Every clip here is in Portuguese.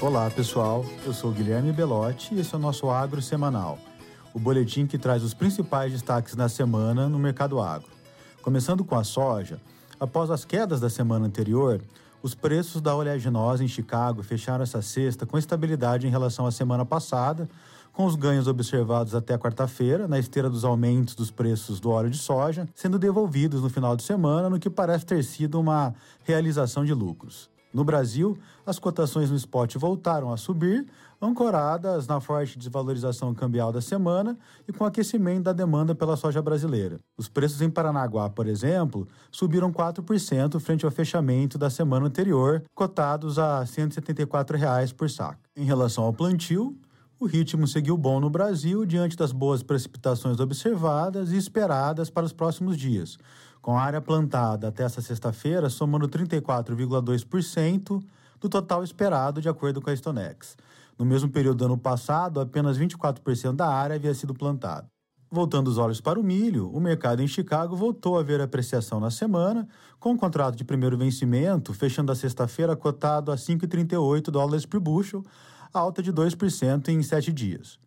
Olá pessoal, eu sou Guilherme Belotti e esse é o nosso Agro Semanal, o boletim que traz os principais destaques da semana no mercado agro. Começando com a soja, após as quedas da semana anterior, os preços da oleaginosa em Chicago fecharam essa sexta com estabilidade em relação à semana passada, com os ganhos observados até quarta-feira, na esteira dos aumentos dos preços do óleo de soja, sendo devolvidos no final de semana, no que parece ter sido uma realização de lucros. No Brasil, as cotações no spot voltaram a subir, ancoradas na forte desvalorização cambial da semana e com aquecimento da demanda pela soja brasileira. Os preços em Paranaguá, por exemplo, subiram 4% frente ao fechamento da semana anterior, cotados a 174 reais por saco. Em relação ao plantio, o ritmo seguiu bom no Brasil diante das boas precipitações observadas e esperadas para os próximos dias, com a área plantada até esta sexta-feira somando 34,2% do total esperado, de acordo com a Stonex. No mesmo período do ano passado, apenas 24% da área havia sido plantada. Voltando os olhos para o milho, o mercado em Chicago voltou a ver apreciação na semana, com o contrato de primeiro vencimento fechando a sexta-feira cotado a 5,38 dólares por bushel, alta de 2% em sete dias.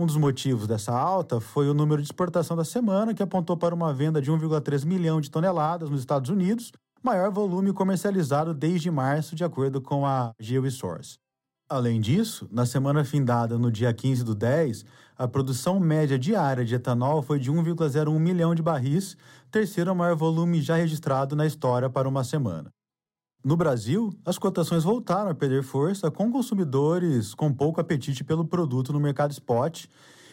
Um dos motivos dessa alta foi o número de exportação da semana, que apontou para uma venda de 1,3 milhão de toneladas nos Estados Unidos, maior volume comercializado desde março, de acordo com a GeoSource. Além disso, na semana findada no dia 15 do 10, a produção média diária de etanol foi de 1,01 milhão de barris, terceiro maior volume já registrado na história para uma semana. No Brasil, as cotações voltaram a perder força com consumidores com pouco apetite pelo produto no mercado spot,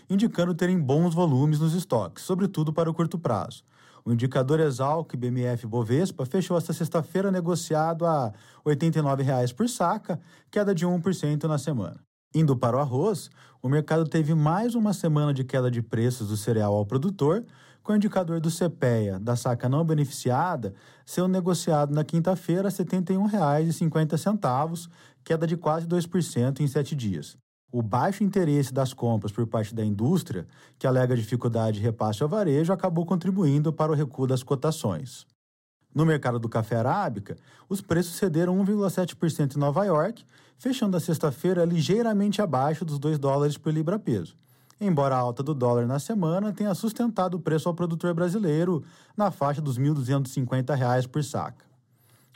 indicando terem bons volumes nos estoques, sobretudo para o curto prazo. O indicador Exalc BMF Bovespa fechou esta sexta-feira negociado a R$ 89,00 por saca, queda de 1% na semana. Indo para o arroz, o mercado teve mais uma semana de queda de preços do cereal ao produtor, com o indicador do CPEA da saca não beneficiada sendo negociado na quinta-feira a R$ 71,50, queda de quase 2% em sete dias. O baixo interesse das compras por parte da indústria, que alega dificuldade de repasse ao varejo, acabou contribuindo para o recuo das cotações. No mercado do café arábica, os preços cederam 1,7% em Nova York, fechando a sexta-feira ligeiramente abaixo dos 2 dólares por libra-peso embora a alta do dólar na semana tenha sustentado o preço ao produtor brasileiro na faixa dos R$ 1.250 por saca.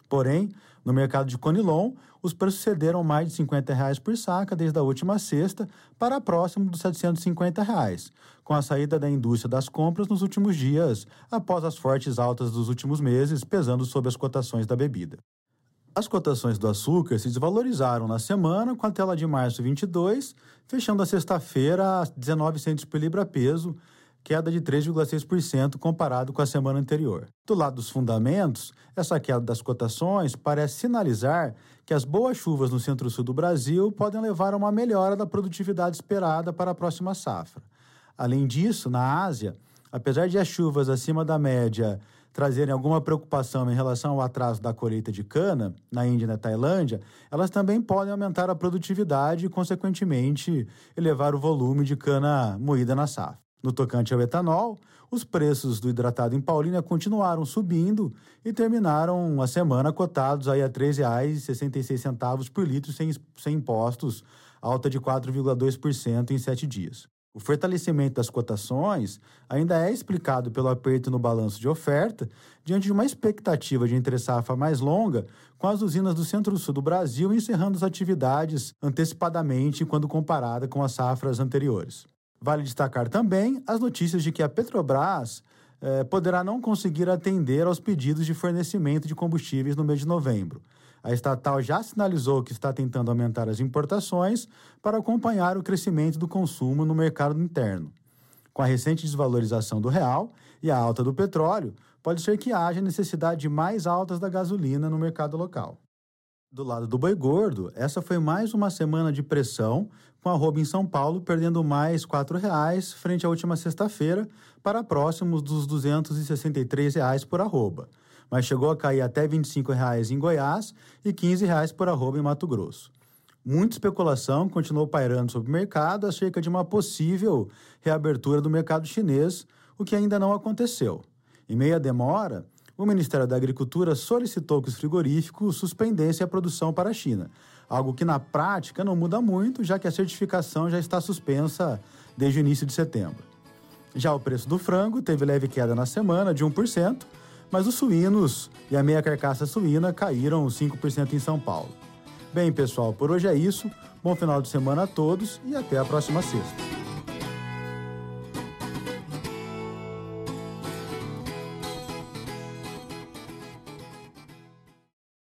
Porém, no mercado de Conilon, os preços cederam mais de 50 reais por saca desde a última sexta para próximo dos 750 reais, com a saída da indústria das compras nos últimos dias, após as fortes altas dos últimos meses pesando sobre as cotações da bebida. As cotações do açúcar se desvalorizaram na semana, com a tela de março 22, fechando a sexta-feira a 19 centos por libra-peso, queda de 3,6% comparado com a semana anterior. Do lado dos fundamentos, essa queda das cotações parece sinalizar que as boas chuvas no centro-sul do Brasil podem levar a uma melhora da produtividade esperada para a próxima safra. Além disso, na Ásia, apesar de as chuvas acima da média trazerem alguma preocupação em relação ao atraso da colheita de cana na Índia e na Tailândia, elas também podem aumentar a produtividade e, consequentemente, elevar o volume de cana moída na safra. No tocante ao etanol, os preços do hidratado em Paulínia continuaram subindo e terminaram a semana cotados aí a R$ 3,66 por litro sem, sem impostos, alta de 4,2% em sete dias. O fortalecimento das cotações ainda é explicado pelo aperto no balanço de oferta, diante de uma expectativa de entre-safra mais longa, com as usinas do centro-sul do Brasil encerrando as atividades antecipadamente quando comparada com as safras anteriores. Vale destacar também as notícias de que a Petrobras eh, poderá não conseguir atender aos pedidos de fornecimento de combustíveis no mês de novembro. A estatal já sinalizou que está tentando aumentar as importações para acompanhar o crescimento do consumo no mercado interno. Com a recente desvalorização do real e a alta do petróleo, pode ser que haja necessidade de mais altas da gasolina no mercado local. Do lado do boi gordo, essa foi mais uma semana de pressão, com a arroba em São Paulo perdendo mais R$ 4,00 frente à última sexta-feira para próximos dos 263 reais por arroba mas chegou a cair até R$ 25,00 em Goiás e R$ 15,00 por arroba em Mato Grosso. Muita especulação continuou pairando sobre o mercado acerca de uma possível reabertura do mercado chinês, o que ainda não aconteceu. Em meio à demora, o Ministério da Agricultura solicitou que os frigoríficos suspendessem a produção para a China, algo que na prática não muda muito, já que a certificação já está suspensa desde o início de setembro. Já o preço do frango teve leve queda na semana de 1%, mas os suínos e a meia carcaça suína caíram 5% em São Paulo. Bem, pessoal, por hoje é isso. Bom final de semana a todos e até a próxima sexta.